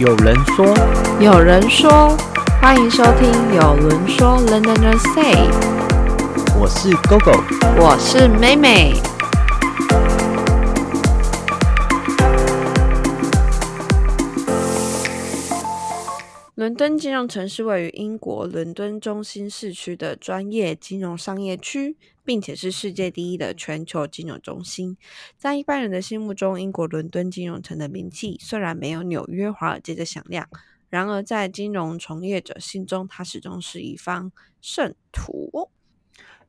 有人说，有人说，欢迎收听《有人说 London Say》，我是 GoGo，我是妹妹。伦敦金融城是位于英国伦敦中心市区的专业金融商业区，并且是世界第一的全球金融中心。在一般人的心目中，英国伦敦金融城的名气虽然没有纽约华尔街的响亮，然而在金融从业者心中，它始终是一方圣土。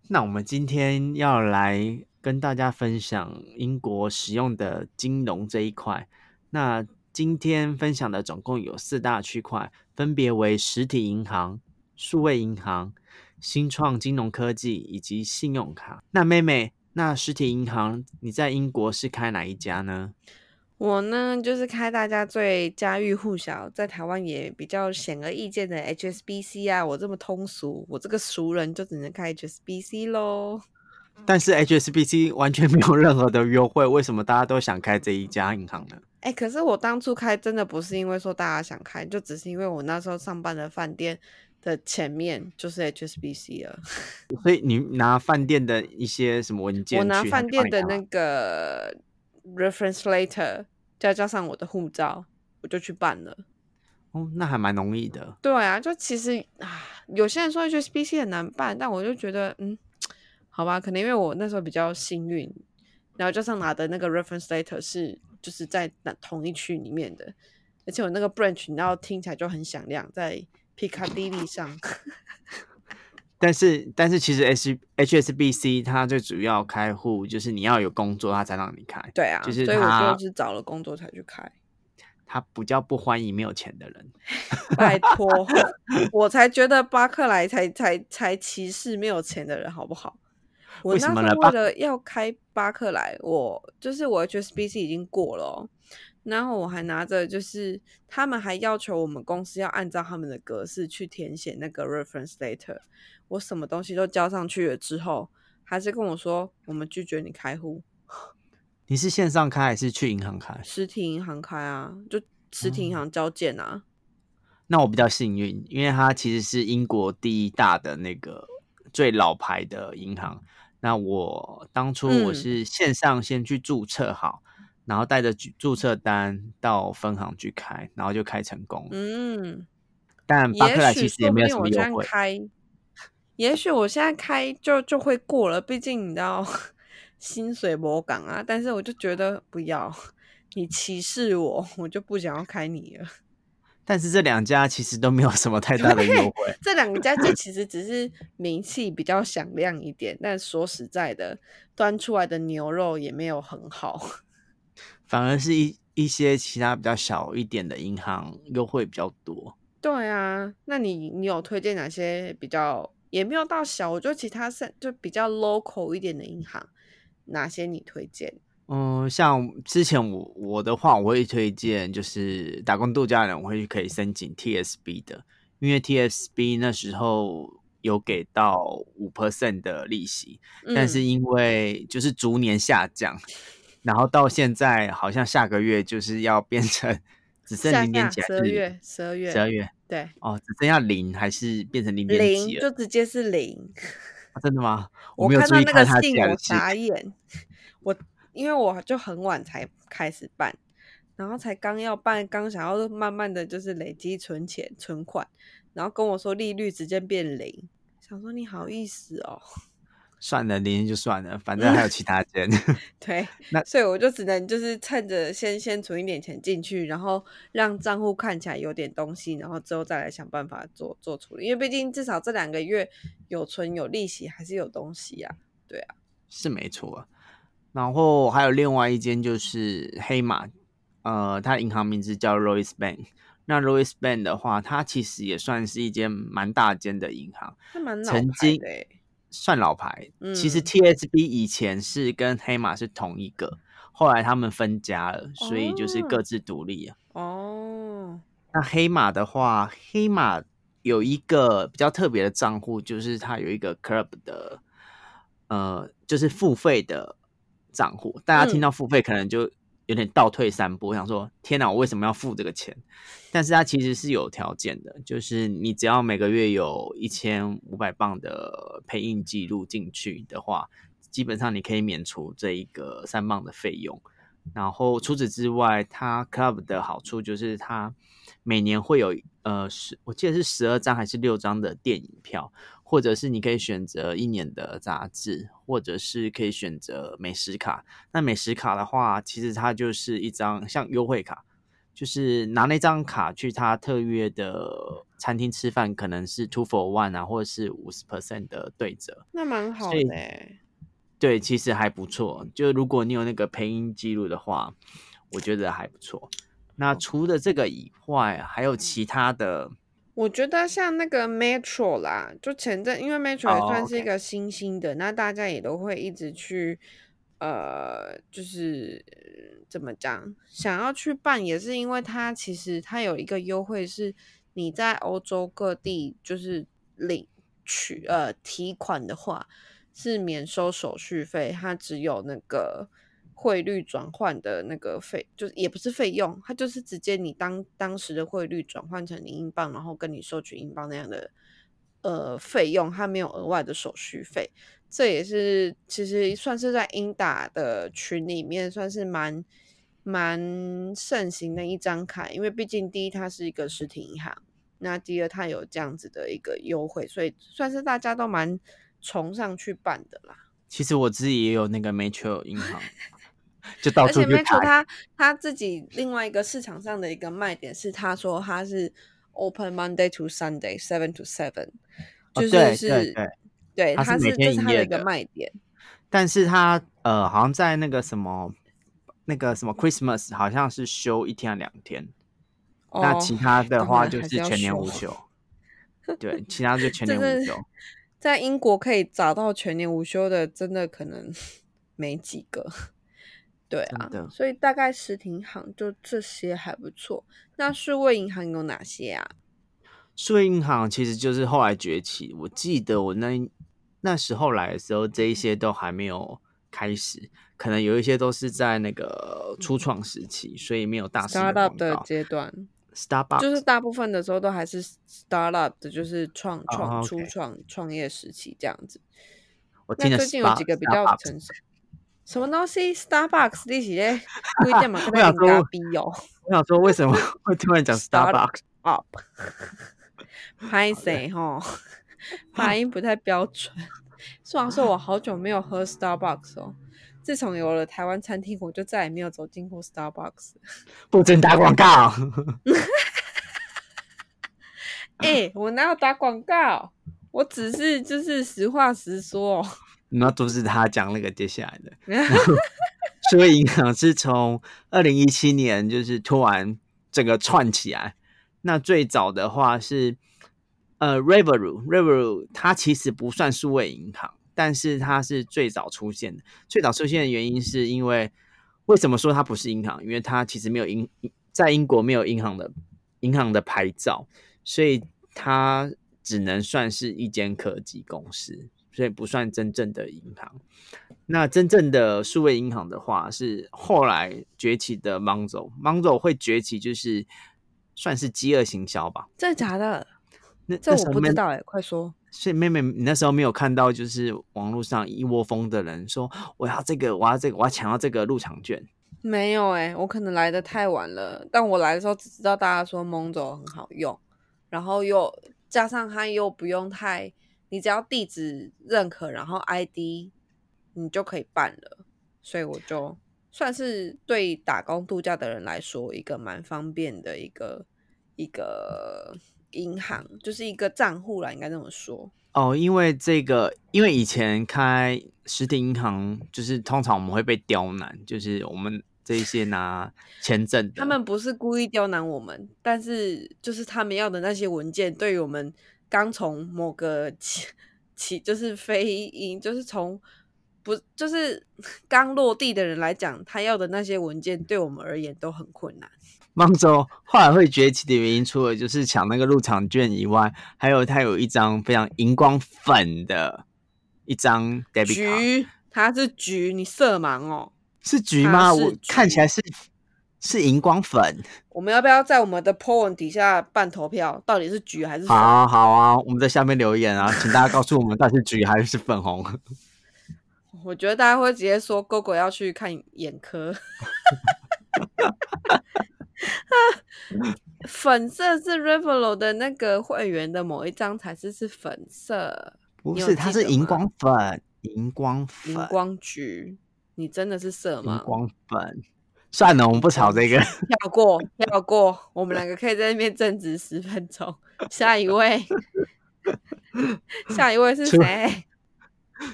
那我们今天要来跟大家分享英国使用的金融这一块。那今天分享的总共有四大区块，分别为实体银行、数位银行、新创金融科技以及信用卡。那妹妹，那实体银行你在英国是开哪一家呢？我呢，就是开大家最家喻户晓，在台湾也比较显而易见的 HSBC 啊。我这么通俗，我这个熟人就只能开 HSBC 喽。但是 HSBC 完全没有任何的优惠，为什么大家都想开这一家银行呢？哎，可是我当初开真的不是因为说大家想开，就只是因为我那时候上班的饭店的前面就是 HSBC 了。所以你拿饭店的一些什么文件？我拿饭店的那个 reference letter，再加上我的护照，我就去办了。哦，那还蛮容易的。对啊，就其实啊，有些人说 HSBC 很难办，但我就觉得，嗯，好吧，可能因为我那时候比较幸运，然后加上拿的那个 reference letter 是。就是在那同一区里面的，而且我那个 branch，然后听起来就很响亮，在 Piccadilly 上。但是，但是其实 H HSBC 它最主要开户就是你要有工作，它才让你开。对啊，就是所以我就是找了工作才去开。他比较不欢迎没有钱的人。拜托，我才觉得巴克莱才才才歧视没有钱的人，好不好？我那时候为了要开巴克莱，我就是我 HSBC 已经过了，然后我还拿着，就是他们还要求我们公司要按照他们的格式去填写那个 reference letter。我什么东西都交上去了之后，还是跟我说我们拒绝你开户。你是线上开还是去银行开？实体银行开啊，就实体银行交件啊。那我比较幸运，因为它其实是英国第一大的那个最老牌的银行。那我当初我是线上先去注册好，然后带着注册单到分行去开，然后就开成功。嗯，但巴克莱其实也没有什么优惠。开，也许我现在开就就会过了，毕竟你知道 薪水魔港啊。但是我就觉得不要 你歧视我，我就不想要开你了。但是这两家其实都没有什么太大的优惠。这两家就其实只是名气比较响亮一点，但说实在的，端出来的牛肉也没有很好。反而是一一些其他比较小一点的银行优惠比较多。对啊，那你你有推荐哪些比较也没有到小？我觉得其他是就比较 local 一点的银行，哪些你推荐？嗯，像之前我我的话，我会推荐就是打工度假人，我会可以申请 TSB 的，因为 TSB 那时候有给到五 percent 的利息，但是因为就是逐年下降，然后到现在好像下个月就是要变成只剩零点几，十二月十二月十二月对哦，只剩下零还是变成零点几就直接是零，真的吗？我没有注意看他信，我 傻眼，我。因为我就很晚才开始办，然后才刚要办，刚想要慢慢的就是累积存钱存款，然后跟我说利率直接变零，想说你好意思哦？算了，零就算了，反正还有其他钱。对，那所以我就只能就是趁着先先存一点钱进去，然后让账户看起来有点东西，然后之后再来想办法做做处理。因为毕竟至少这两个月有存有利息，还是有东西呀。对啊，是没错啊。然后还有另外一间就是黑马，呃，它银行名字叫 Royce Bank。那 Royce Bank 的话，它其实也算是一间蛮大间的银行，曾经算老牌。其实 TSB 以前是跟黑马是同一个，后来他们分家了，所以就是各自独立啊。哦。那黑马的话，黑马有一个比较特别的账户，就是它有一个 Club 的，呃，就是付费的。账户，大家听到付费可能就有有点倒退三步，我想说天哪，我为什么要付这个钱？但是它其实是有条件的，就是你只要每个月有一千五百磅的配印记录进去的话，基本上你可以免除这一个三磅的费用。然后除此之外，它 Club 的好处就是它每年会有呃十，我记得是十二张还是六张的电影票，或者是你可以选择一年的杂志，或者是可以选择美食卡。那美食卡的话，其实它就是一张像优惠卡，就是拿那张卡去它特约的餐厅吃饭，可能是 two for one 啊，或者是五十 percent 的对折。那蛮好的。对，其实还不错。就如果你有那个配音记录的话，我觉得还不错。那除了这个以外，还有其他的？我觉得像那个 Metro 啦，就前阵，因为 Metro 也算是一个新兴的，那大家也都会一直去，呃，就是怎么讲，想要去办，也是因为它其实它有一个优惠，是你在欧洲各地就是领取呃提款的话。是免收手续费，它只有那个汇率转换的那个费，就是也不是费用，它就是直接你当当时的汇率转换成英镑，然后跟你收取英镑那样的呃费用，它没有额外的手续费。这也是其实算是在英打的群里面算是蛮蛮盛行的一张卡，因为毕竟第一它是一个实体银行，那第二它有这样子的一个优惠，所以算是大家都蛮。崇尚去办的啦。其实我自己也有那个 Metro 银行，就到而且 Metro 他他自己另外一个市场上的一个卖点是，他说他是 Open Monday to Sunday seven to seven，就是是，对，他是这是他的一个卖点。但是他呃，好像在那个什么那个什么 Christmas，好像是休一天两天。那其他的话就是全年无休。对，其他就全年无休。在英国可以找到全年无休的，真的可能 没几个。对啊，所以大概实体银行就这些还不错。那数位银行有哪些啊？数位银行其实就是后来崛起。我记得我那那时候来的时候，这一些都还没有开始，可能有一些都是在那个初创时期，所以没有大 startup 的阶段。Starbucks 就是大部分的时候都还是 startup 的，就是创创初创创业时期这样子。我听最近有几个比较成熟。什么东西？Starbucks 利息嘞？规定嘛？我想说，我想说，为什么 会突然讲 Starbucks up？拍谁哈？发音不太标准。虽然说我好久没有喝 Starbucks 哦。自从有了台湾餐厅，我就再也没有走进过 Starbucks。不准打广告！哎，我哪有打广告？我只是就是实话实说。你要阻止他讲那个接下来的。所以银行是从二零一七年就是突然整个串起来。那最早的话是呃 Revolut，Revolut 它其实不算数位银行。但是它是最早出现的，最早出现的原因是因为为什么说它不是银行？因为它其实没有银在英国没有银行的银行的牌照，所以它只能算是一间科技公司，所以不算真正的银行。那真正的数位银行的话，是后来崛起的 Monzo，Monzo 会崛起就是算是饥饿行销吧？真的假的？那这我不知道哎，快说。所以妹妹，你那时候没有看到，就是网络上一窝蜂的人说我要这个，我要这个，我要抢到这个入场券。没有哎，我可能来的太晚了。但我来的时候只知道大家说蒙走很好用，然后又加上它又不用太，你只要地址认可，然后 ID 你就可以办了。所以我就算是对打工度假的人来说，一个蛮方便的一个一个。银行就是一个账户啦，应该这么说哦。因为这个，因为以前开实体银行，就是通常我们会被刁难，就是我们这些拿签证，他们不是故意刁难我们，但是就是他们要的那些文件，对于我们刚从某个起起就是飞鹰，就是从不就是 刚落地的人来讲，他要的那些文件，对我们而言都很困难。芒州后来会崛起的原因，除了就是抢那个入场券以外，还有他有一张非常荧光粉的一张 debit 卡，橘，它是橘，你色盲哦。是橘吗？我看起来是是荧光粉。我们要不要在我们的 po 文底下办投票？到底是橘还是？好啊好啊，我们在下面留言啊，请大家告诉我们到底是橘还是粉红。我觉得大家会直接说狗狗要去看眼科。粉色是 Revelo 的那个会员的某一张才是是粉色，不是，它是荧光粉，荧光粉，荧光橘。你真的是色吗？荧光粉。算了，我们不吵这个，跳过，跳过。我们两个可以在那边争执十分钟。下一位，下一位是谁？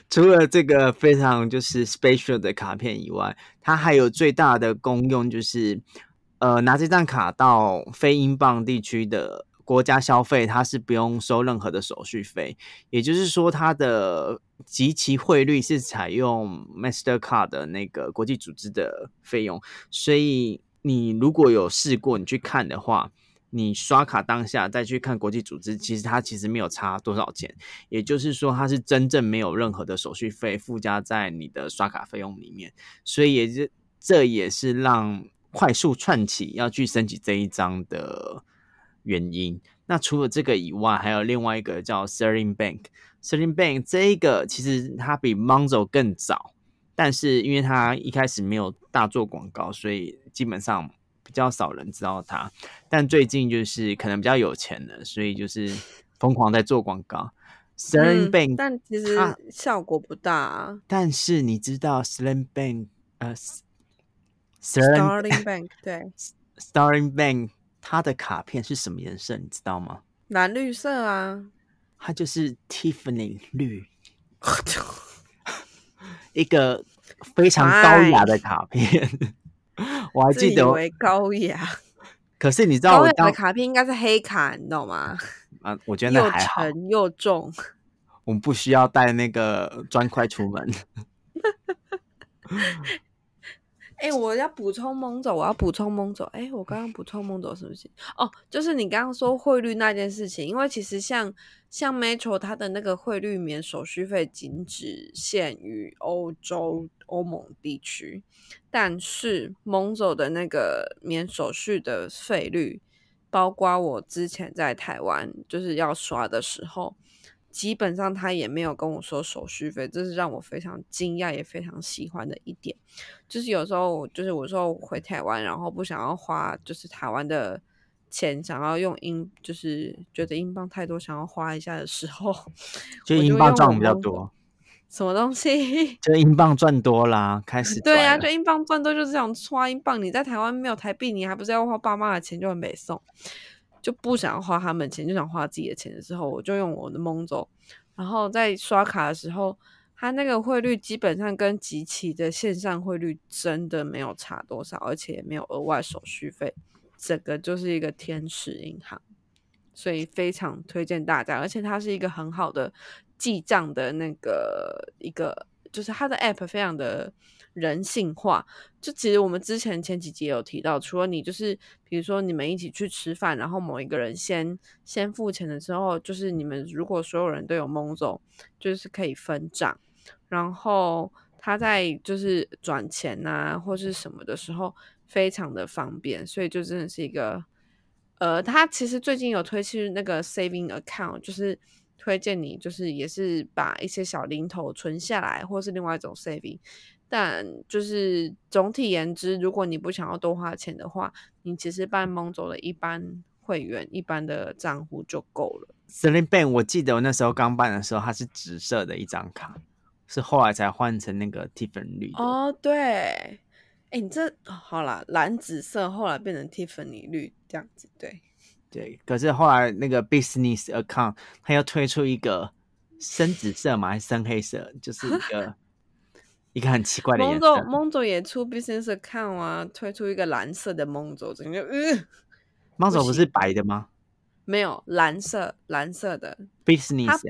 除了这个非常就是 special 的卡片以外，它还有最大的功用就是。呃，拿这张卡到非英镑地区的国家消费，它是不用收任何的手续费。也就是说，它的及其汇率是采用 Mastercard 的那个国际组织的费用。所以，你如果有试过，你去看的话，你刷卡当下再去看国际组织，其实它其实没有差多少钱。也就是说，它是真正没有任何的手续费附加在你的刷卡费用里面。所以，也是这也是让。快速串起要去升级这一张的原因。那除了这个以外，还有另外一个叫 Sterling Bank。Sterling Bank 这一个其实它比 Monzo 更早，但是因为它一开始没有大做广告，所以基本上比较少人知道它。但最近就是可能比较有钱了，所以就是疯狂在做广告。Sterling Bank，但其实效果不大。但是你知道 Sterling Bank 呃，Sterling Bank 对，Sterling Bank 它的卡片是什么颜色？你知道吗？蓝绿色啊，它就是 Tiffany 绿，一个非常高雅的卡片。我还记得为高雅，可是你知道我的卡片应该是黑卡，你懂吗？啊，我觉得又沉又重，我们不需要带那个砖块出门。哎，我要补充蒙走，我要补充蒙走。哎，我刚刚补充蒙走是不是？哦，就是你刚刚说汇率那件事情，因为其实像像 Metro 它的那个汇率免手续费仅只限于欧洲欧盟地区，但是蒙走的那个免手续的费率，包括我之前在台湾就是要刷的时候。基本上他也没有跟我说手续费，这是让我非常惊讶也非常喜欢的一点。就是有时候，就是我说回台湾，然后不想要花就是台湾的钱，想要用英，就是觉得英镑太多，想要花一下的时候，就英镑赚比较多。什么东西？就英镑赚多啦，开始对呀，就英镑赚多就是想花英镑。你在台湾没有台币，你还不是要花爸妈的钱，就很美送。就不想花他们钱，就想花自己的钱的时候，我就用我的蒙走。然后在刷卡的时候，它那个汇率基本上跟集齐的线上汇率真的没有差多少，而且也没有额外手续费，整个就是一个天使银行，所以非常推荐大家。而且它是一个很好的记账的那个一个，就是它的 app 非常的。人性化，就其实我们之前前几集有提到，除了你就是比如说你们一起去吃饭，然后某一个人先先付钱的时候，就是你们如果所有人都有蒙走，就是可以分账，然后他在就是转钱啊或是什么的时候非常的方便，所以就真的是一个，呃，他其实最近有推出那个 saving account，就是推荐你就是也是把一些小零头存下来，或是另外一种 saving。但就是总体言之，如果你不想要多花钱的话，你其实办蒙走的一般会员、一般的账户就够了。Sling Bank，我记得我那时候刚办的时候，它是紫色的一张卡，是后来才换成那个 Tiffany 绿。哦，对，哎，你这好啦，蓝紫色后来变成 Tiffany 绿这样子，对，对。可是后来那个 Business Account 他又推出一个深紫色嘛，还是深黑色？就是一个。一个很奇怪的颜色。梦总也出 business account 啊，推出一个蓝色的梦总，整个嗯，梦总不是白的吗？没有蓝色，蓝色的 business。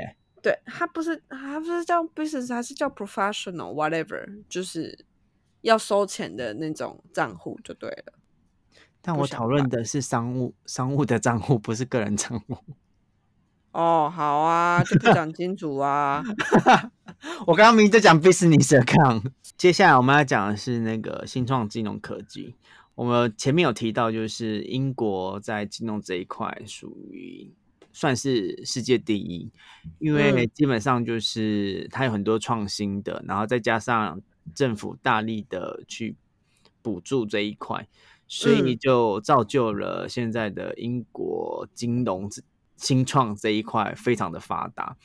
对，它不是，它不是叫 business，他是叫 professional whatever，就是要收钱的那种账户就对了。但我讨论的是商务商务的账户，不是个人账户。哦，好啊，就不讲清楚啊。我刚刚明明在讲 business account，接下来我们要讲的是那个新创金融科技。我们前面有提到，就是英国在金融这一块属于算是世界第一，因为基本上就是它有很多创新的，然后再加上政府大力的去补助这一块，所以就造就了现在的英国金融新创这一块非常的发达。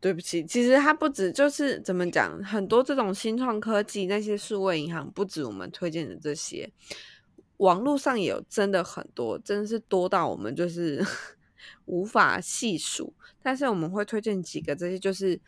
对不起，其实它不止就是怎么讲，很多这种新创科技那些数位银行，不止我们推荐的这些，网络上也有真的很多，真的是多到我们就是 无法细数。但是我们会推荐几个，这些就是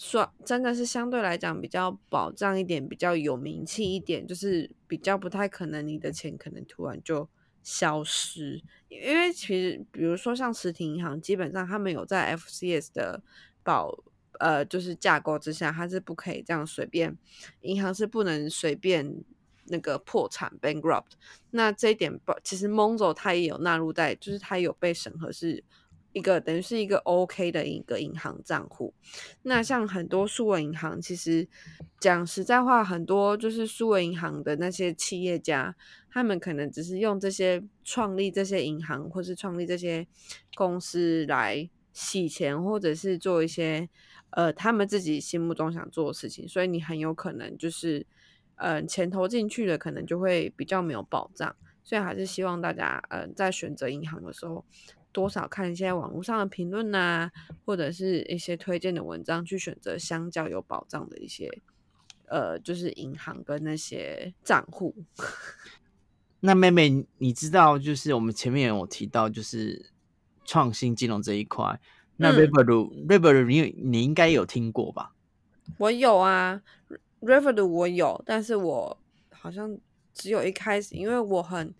说真的是相对来讲比较保障一点，比较有名气一点，就是比较不太可能你的钱可能突然就消失。因为其实比如说像实体银行，基本上他们有在 FCS 的。保呃，就是架构之下，它是不可以这样随便，银行是不能随便那个破产 bankrupt。那这一点，其实 Monzo 它也有纳入在，就是它有被审核是一个等于是一个 OK 的一个银行账户。那像很多数位银行，其实讲实在话，很多就是数位银行的那些企业家，他们可能只是用这些创立这些银行，或是创立这些公司来。洗钱，或者是做一些呃他们自己心目中想做的事情，所以你很有可能就是呃钱投进去了，可能就会比较没有保障。所以还是希望大家呃在选择银行的时候，多少看一些网络上的评论呐，或者是一些推荐的文章，去选择相较有保障的一些呃就是银行跟那些账户。那妹妹，你知道就是我们前面有提到就是。创新金融这一块，那 Revolut，Revolut 你你应该有听过吧？我有啊，Revolut 我有，但是我好像只有一开始，因为我很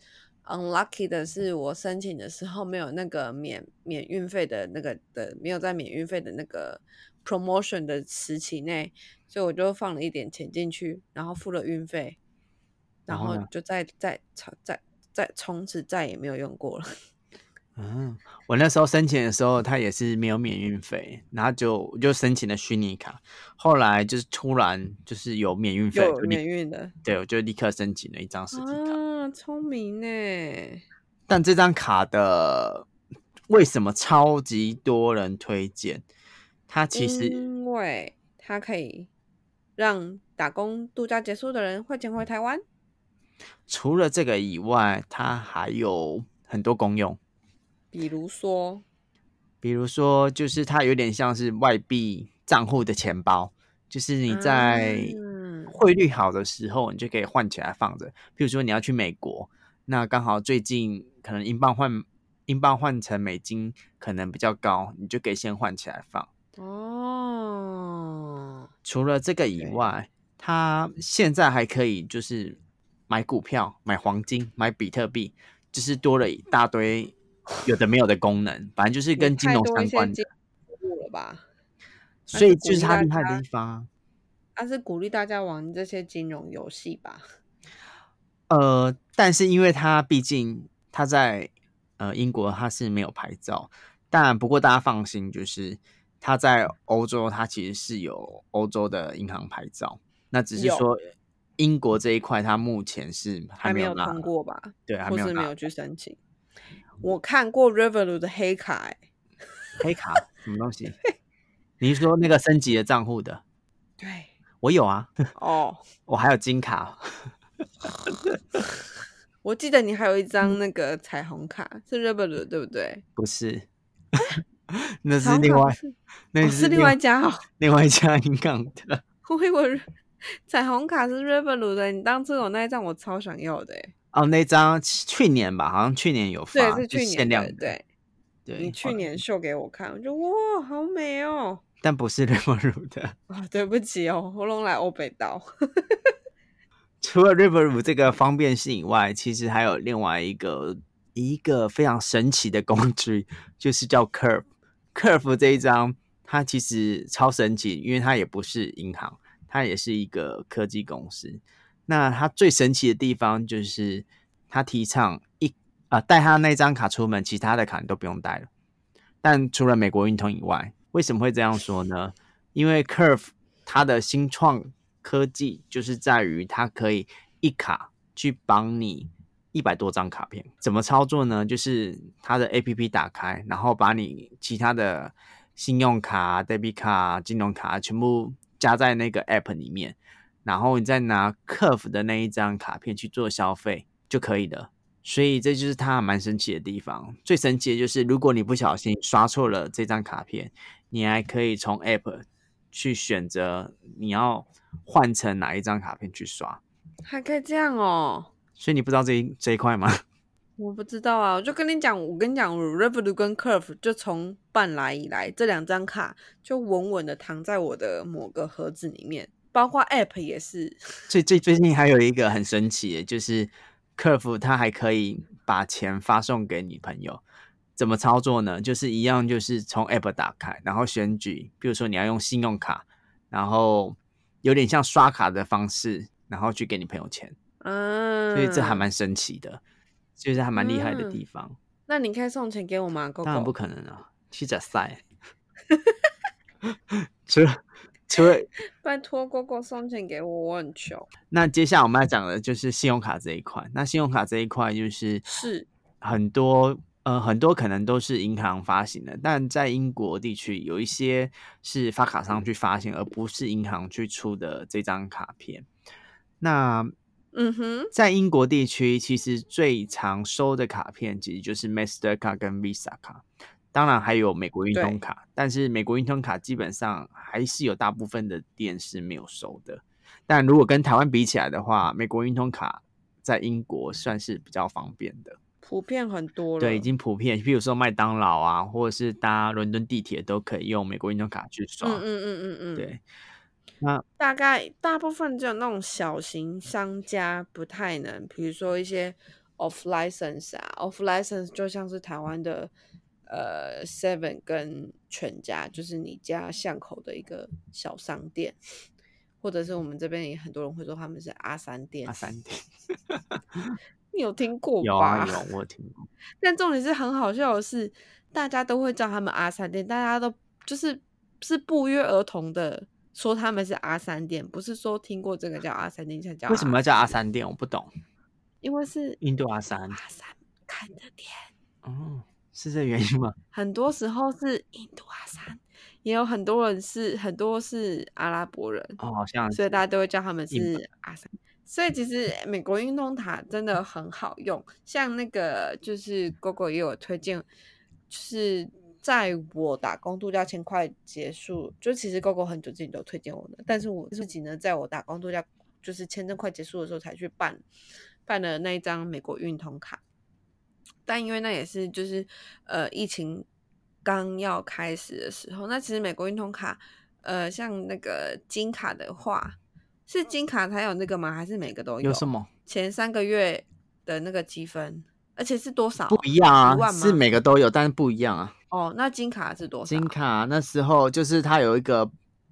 unlucky 的是，我申请的时候没有那个免免运费的那个的，没有在免运费的那个 promotion 的时期内，所以我就放了一点钱进去，然后付了运费，然后就再再再再从此再也没有用过了。嗯，我那时候申请的时候，他也是没有免运费，然后就就申请了虚拟卡，后来就是突然就是有免运费，免运的，对，我就立刻申请了一张实体卡。啊，聪明呢！但这张卡的为什么超级多人推荐？它其实因为它可以让打工度假结束的人汇钱回台湾。除了这个以外，它还有很多功用。比如说，比如说，就是它有点像是外币账户的钱包，就是你在汇率好的时候，你就可以换起来放着。比如说你要去美国，那刚好最近可能英镑换英镑换成美金可能比较高，你就可以先换起来放。哦，除了这个以外，它现在还可以就是买股票、买黄金、买比特币，就是多了一大堆。有的没有的功能，反正就是跟金融相关的。了吧？所以就是他厉害的地方。他是鼓励大家玩这些金融游戏吧？呃，但是因为他毕竟他在呃英国，他是没有牌照。但不过大家放心，就是他在欧洲，他其实是有欧洲的银行牌照。那只是说英国这一块，他目前是还没有通过吧？对，还没有没有去申请。我看过 Revolut 的黑卡，黑卡 什么东西？你是说那个升级的账户的？对，我有啊。哦，我还有金卡。我记得你还有一张那个彩虹卡，是 Revolut 对不对？不是，那是另外，那是另外一家哦，另外一家银行的。我以为 彩虹卡是 Revolut 的，你当初有那一张，我超想要的哎。哦，那张去年吧，好像去年有发，对，是去年的，对，对，你去年秀给我看，我就哇，好美哦，但不是 Revolut 的啊，对不起哦，喉咙来欧北刀。除了 Revolut 这个方便性以外，其实还有另外一个一个非常神奇的工具，就是叫 Curve。Curve 这一张，它其实超神奇，因为它也不是银行，它也是一个科技公司。那他最神奇的地方就是，他提倡一啊带他那张卡出门，其他的卡你都不用带了。但除了美国运通以外，为什么会这样说呢？因为 Curve 它的新创科技就是在于它可以一卡去帮你一百多张卡片，怎么操作呢？就是它的 A P P 打开，然后把你其他的信用卡、debit 卡、金融卡全部加在那个 App 里面，然后你再拿 Curve 的那一张卡片去做消费就可以了。所以这就是它蛮神奇的地方。最神奇的就是，如果你不小心刷错了这张卡片，你还可以从 App 去选择你要换成哪一张卡片去刷，还可以这样哦。所以你不知道这一这一块吗？我不知道啊，我就跟你讲，我跟你讲，Revolut 跟 Curve 就从办来以来，这两张卡就稳稳的躺在我的某个盒子里面，包括 App 也是。最最最近还有一个很神奇的，就是。客服他还可以把钱发送给女朋友，怎么操作呢？就是一样，就是从 App 打开，然后选举，比如说你要用信用卡，然后有点像刷卡的方式，然后去给你朋友钱。嗯，所以这还蛮神奇的，就是还蛮厉害的地方。那你可以送钱给我吗？当然不可能啊，七仔赛。除了除了 拜托哥哥送钱给我，我很穷。那接下来我们要讲的就是信用卡这一块。那信用卡这一块就是是很多呃很多可能都是银行发行的，但在英国地区有一些是发卡商去发行，而不是银行去出的这张卡片。那嗯哼，在英国地区其实最常收的卡片其实就是 Master 卡跟 Visa 卡。当然还有美国运通卡，但是美国运通卡基本上还是有大部分的店是没有收的。但如果跟台湾比起来的话，美国运通卡在英国算是比较方便的，普遍很多了。对，已经普遍。比如说麦当劳啊，或者是搭伦敦地铁都可以用美国运通卡去刷。嗯嗯嗯嗯嗯。对，那大概大部分只有那种小型商家不太能，比如说一些 off license 啊，off license 就像是台湾的。呃，Seven 跟全家就是你家巷口的一个小商店，或者是我们这边也很多人会说他们是阿三店。阿三店，你有听过有啊，有我听过。但重点是很好笑的是，大家都会叫他们阿三店，大家都就是是不约而同的说他们是阿三店，不是说听过这个叫阿三店才叫。为什么要叫阿三店？我不懂。因为是印度阿三。阿三看的店。哦。是这原因吗？很多时候是印度阿三，也有很多人是很多是阿拉伯人哦，好像所以大家都会叫他们是阿三。所以其实美国运动塔真的很好用，像那个就是 GoGo 也有推荐，就是在我打工度假前快结束，就其实 GoGo 很久之前都推荐我的，但是我自己呢，在我打工度假就是签证快结束的时候才去办办了那一张美国运通卡。但因为那也是就是呃疫情刚要开始的时候，那其实美国运通卡呃像那个金卡的话，是金卡才有那个吗？还是每个都有？有什么？前三个月的那个积分，而且是多少？不一样啊，是每个都有，但是不一样啊。哦，那金卡是多少？金卡那时候就是它有一个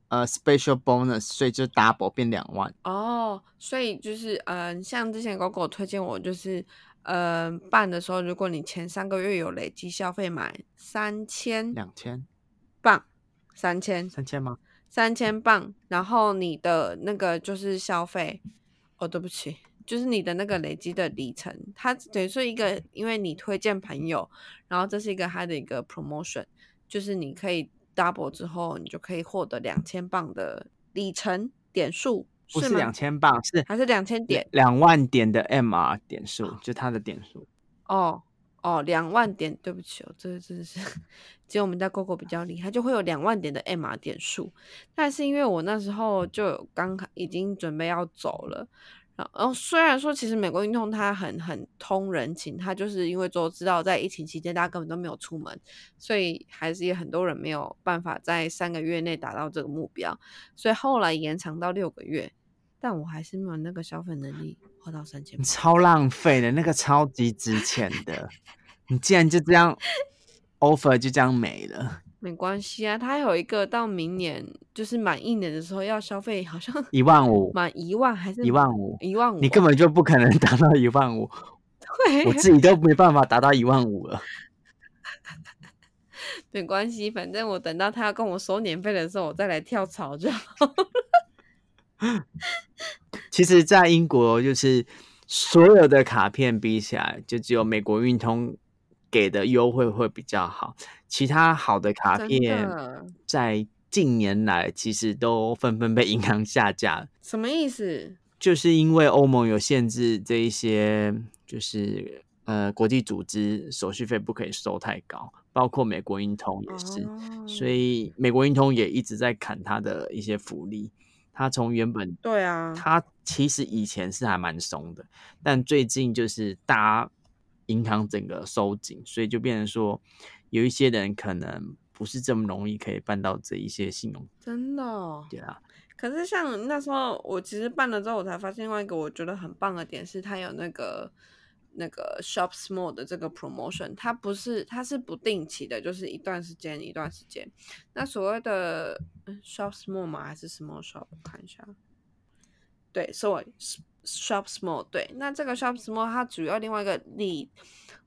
呃 special bonus，所以就 double 变两万。哦，所以就是嗯，像之前狗狗推荐我就是。呃，办的时候，如果你前三个月有累积消费满三千两千磅，三千三千吗？三千磅，然后你的那个就是消费，哦，对不起，就是你的那个累积的里程，它等于说一个，因为你推荐朋友，然后这是一个它的一个 promotion，就是你可以 double 之后，你就可以获得两千磅的里程点数。不是两千磅，是还是两千点？两万点的 MR 点数，就它的点数。哦哦，两万点，对不起哦，这真的是只有我们家 GoGo 比较厉害，就会有两万点的 MR 点数。但是因为我那时候就刚已经准备要走了。然后虽然说，其实美国运通它很很通人情，它就是因为都知道在疫情期间大家根本都没有出门，所以还是也很多人没有办法在三个月内达到这个目标，所以后来延长到六个月，但我还是没有那个消费能力花到三千，超浪费的，那个超级值钱的，你竟然就这样 offer 就这样没了。没关系啊，他有一个到明年就是满一年的时候要消费，好像一万五，满一万还是一万五？一万五，你根本就不可能 达到一万五，对，我自己都没办法达到一万五了。没关系，反正我等到他要跟我收年费的时候，我再来跳槽就好。其实，在英国，就是所有的卡片比起来，就只有美国运通给的优惠会比较好。其他好的卡片，在近年来其实都纷纷被银行下架。什么意思？就是因为欧盟有限制，这一些就是呃国际组织手续费不可以收太高，包括美国运通也是，所以美国运通也一直在砍它的一些福利。它从原本对啊，他其实以前是还蛮松的，但最近就是大家银行整个收紧，所以就变成说有一些人可能不是这么容易可以办到这一些信用。真的？对啊。可是像那时候我其实办了之后，我才发现另外一个我觉得很棒的点是，它有那个。那个 shop small 的这个 promotion，它不是，它是不定期的，就是一段时间一段时间。那所谓的 shop small 吗？还是 small shop？看一下。对，是我 shop small。对，那这个 shop small 它主要另外一个利，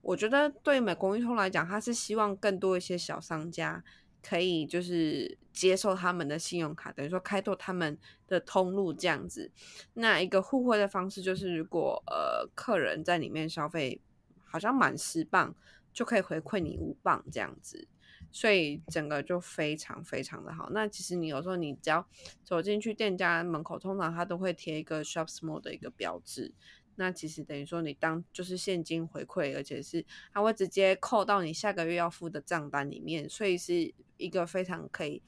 我觉得对美国运通来讲，它是希望更多一些小商家。可以就是接受他们的信用卡，等于说开拓他们的通路这样子。那一个互惠的方式就是，如果呃客人在里面消费，好像满十磅就可以回馈你五磅这样子，所以整个就非常非常的好。那其实你有时候你只要走进去店家门口，通常他都会贴一个 Shop Small 的一个标志。那其实等于说你当就是现金回馈，而且是它会直接扣到你下个月要付的账单里面，所以是一个非常可以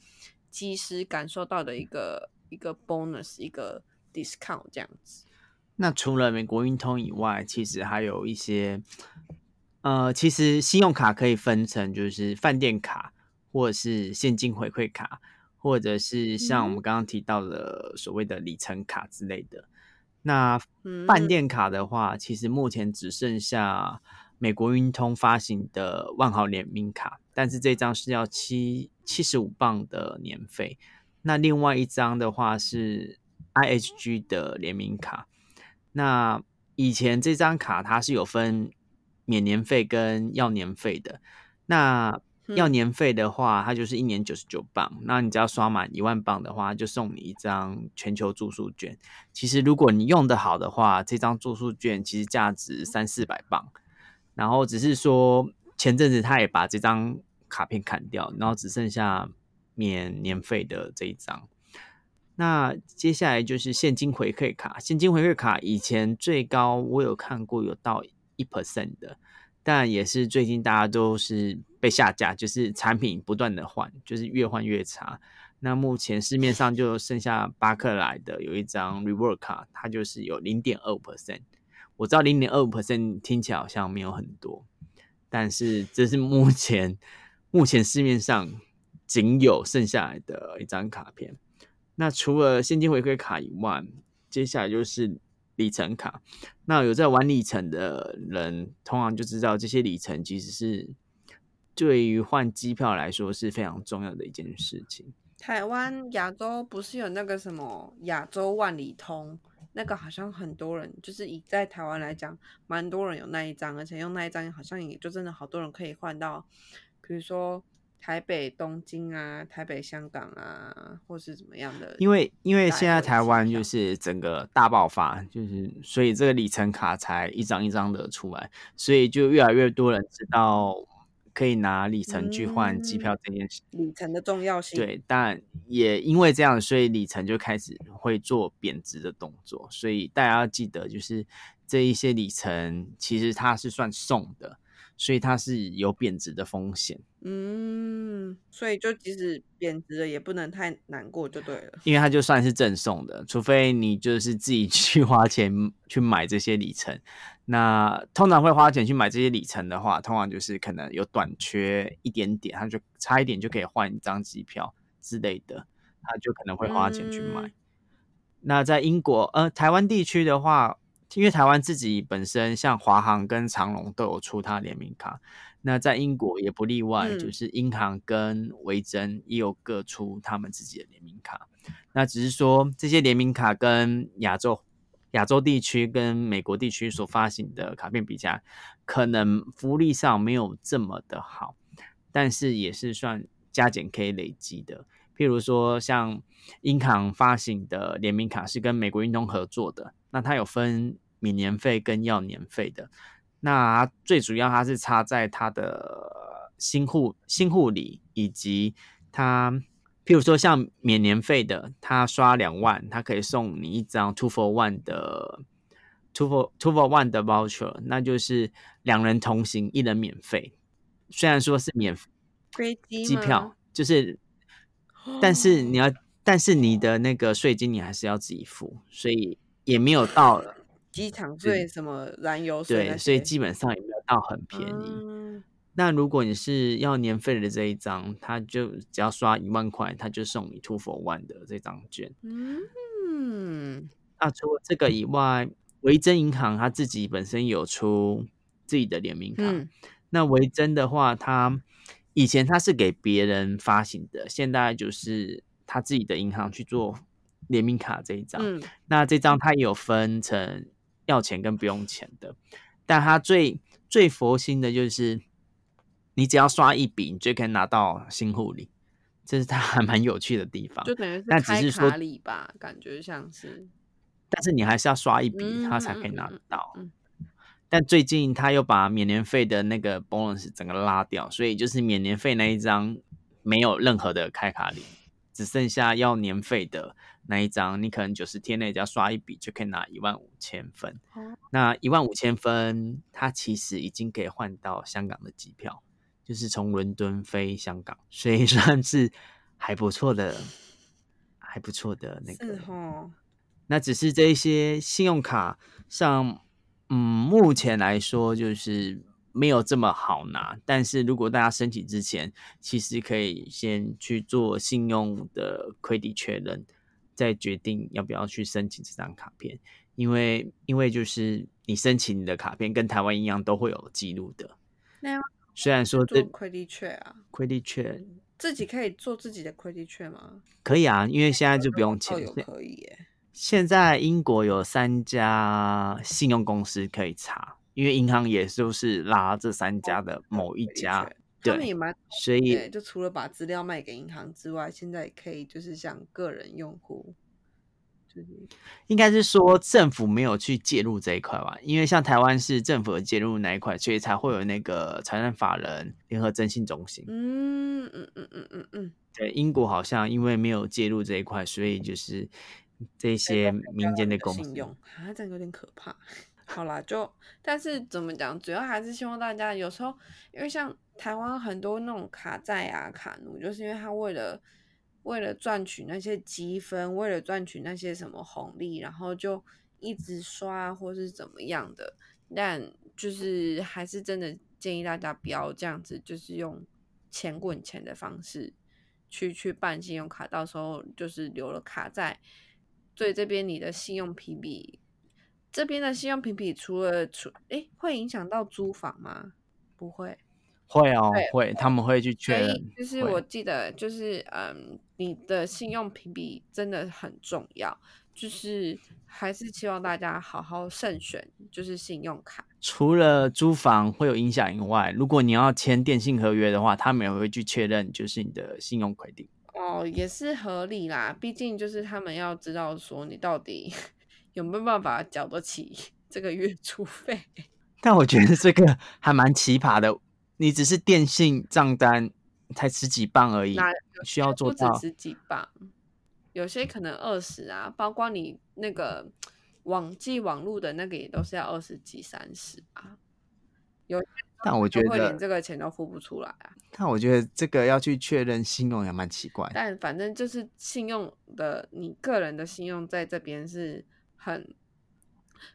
及时感受到的一个一个 bonus，一个 discount 这样子。那除了美国运通以外，其实还有一些，呃，其实信用卡可以分成就是饭店卡，或者是现金回馈卡，或者是像我们刚刚提到的所谓的里程卡之类的。那饭店卡的话，其实目前只剩下美国运通发行的万豪联名卡，但是这张是要七七十五磅的年费。那另外一张的话是 IHG 的联名卡。那以前这张卡它是有分免年费跟要年费的。那要年费的话，它就是一年九十九磅。那你只要刷满一万磅的话，就送你一张全球住宿券。其实如果你用的好的话，这张住宿券其实价值三四百磅。然后只是说前阵子他也把这张卡片砍掉，然后只剩下免年费的这一张。那接下来就是现金回馈卡。现金回馈卡以前最高我有看过有到一 percent 的。但也是最近大家都是被下架，就是产品不断的换，就是越换越差。那目前市面上就剩下巴克莱的有一张 Reward 卡，它就是有零点二五 percent。我知道零点二五 percent 听起来好像没有很多，但是这是目前目前市面上仅有剩下来的一张卡片。那除了现金回馈卡以外，接下来就是。里程卡，那有在玩里程的人，通常就知道这些里程其实是对于换机票来说是非常重要的一件事情。台湾亚洲不是有那个什么亚洲万里通，那个好像很多人就是以在台湾来讲，蛮多人有那一张，而且用那一张好像也就真的好多人可以换到，比如说。台北、东京啊，台北、香港啊，或是怎么样的？因为因为现在台湾就是整个大爆发，就是所以这个里程卡才一张一张的出来，所以就越来越多人知道可以拿里程去换机票这件事。里程的重要性。对，但也因为这样，所以里程就开始会做贬值的动作。所以大家要记得，就是这一些里程其实它是算送的。所以它是有贬值的风险，嗯，所以就即使贬值了，也不能太难过，就对了。因为它就算是赠送的，除非你就是自己 去花钱去买这些里程。那通常会花钱去买这些里程的话，通常就是可能有短缺一点点，它就差一点就可以换一张机票之类的，他就可能会花钱去买。那在英国呃台湾地区的话。因为台湾自己本身像华航跟长龙都有出它联名卡，那在英国也不例外，就是英航跟维珍也有各出他们自己的联名卡。那只是说这些联名卡跟亚洲亚洲地区跟美国地区所发行的卡片比起来，可能福利上没有这么的好。但是也是算加减可以累积的。譬如说，像英行发行的联名卡是跟美国运通合作的，那它有分免年费跟要年费的。那最主要它是差在它的新护新护理，以及它譬如说像免年费的，它刷两万，它可以送你一张 two for one 的 two for two for one 的 voucher，那就是两人同行一人免费。虽然说是免飞机机票，就是。但是你要，但是你的那个税金你还是要自己付，所以也没有到机场税什么燃油税，对，所以基本上也没有到很便宜。那如果你是要年费的这一张，他就只要刷一万块，他就送你 two for one 的这张券。嗯，那除了这个以外，维珍银行它自己本身有出自己的联名卡。那维珍的话，它以前它是给别人发行的，现在就是他自己的银行去做联名卡这一张。嗯，那这张它也有分成要钱跟不用钱的，但他最最佛心的就是，你只要刷一笔，你就可以拿到新护理，这是他还蛮有趣的地方。就等于是开卡里吧，感觉像是，但是你还是要刷一笔，他才可以拿得到。但最近他又把免年费的那个 bonus 整个拉掉，所以就是免年费那一张没有任何的开卡礼，只剩下要年费的那一张，你可能九十天内只要刷一笔就可以拿一万五千分。那一万五千分，它其实已经可以换到香港的机票，就是从伦敦飞香港，所以 算是还不错的，还不错的那个。那只是这些信用卡上。嗯，目前来说就是没有这么好拿，但是如果大家申请之前，其实可以先去做信用的 credit 确认，再决定要不要去申请这张卡片。因为因为就是你申请你的卡片跟台湾一样都会有记录的。那虽然说这亏抵确啊，亏抵确自己可以做自己的 credit 确吗？可以啊，因为现在就不用钱，可以耶。现在英国有三家信用公司可以查，因为银行也就是拉这三家的某一家，他们也蛮所以就除了把资料卖给银行之外，现在也可以就是像个人用户，就是应该是说政府没有去介入这一块吧？因为像台湾是政府介入那一块，所以才会有那个财产法人联合征信中心。嗯嗯嗯嗯嗯嗯，对，英国好像因为没有介入这一块，所以就是。这些民间的公信用啊，这样有点可怕。好啦，就但是怎么讲，主要还是希望大家有时候，因为像台湾很多那种卡债啊、卡奴，就是因为他为了为了赚取那些积分，为了赚取那些什么红利，然后就一直刷或是怎么样的。但就是还是真的建议大家不要这样子，就是用钱滚钱的方式去去办信用卡，到时候就是留了卡债。所以这边你的信用评比，这边的信用评比除了除诶会影响到租房吗？不会，会哦，会，他们会去确认。就是我记得，就是嗯，你的信用评比真的很重要，就是还是希望大家好好慎选，就是信用卡。除了租房会有影响以外，如果你要签电信合约的话，他们也会去确认，就是你的信用规定。哦，也是合理啦，毕竟就是他们要知道说你到底有没有办法缴得起 这个月 租费。但我觉得这个还蛮奇葩的，你只是电信账单才十几磅而已，需要做到十几磅，有些可能二十啊，包括你那个网际网络的那个也都是要二十几、三十啊。有，但我觉得连这个钱都付不出来啊。但我觉得这个要去确认信用也蛮奇怪。但反正就是信用的，你个人的信用在这边是很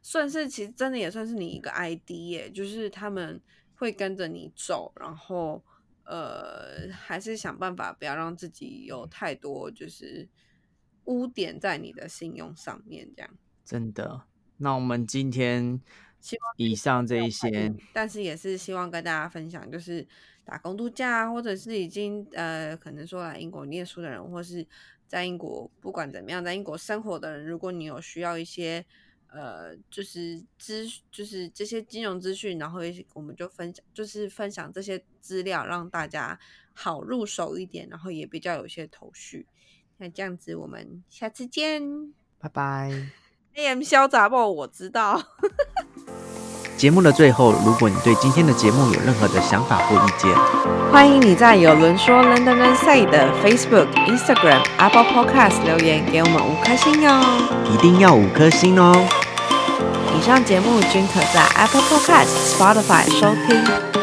算是，其实真的也算是你一个 ID 耶，就是他们会跟着你走，然后呃，还是想办法不要让自己有太多就是污点在你的信用上面，这样。真的，那我们今天。希望以上这一些，但是也是希望跟大家分享，就是打工度假，或者是已经呃，可能说来英国念书的人，或是在英国不管怎么样，在英国生活的人，如果你有需要一些呃，就是资，就是这些金融资讯，然后我们就分享，就是分享这些资料，让大家好入手一点，然后也比较有一些头绪。那这样子，我们下次见，拜拜。AM 潇洒不？我知道。节目的最后，如果你对今天的节目有任何的想法或意见，欢迎你在有轮说 London Man Say 的 Facebook、Instagram、Apple Podcast 留言给我们五颗星哟，一定要五颗星哦！以上节目均可在 Apple Podcast、Spotify 收听。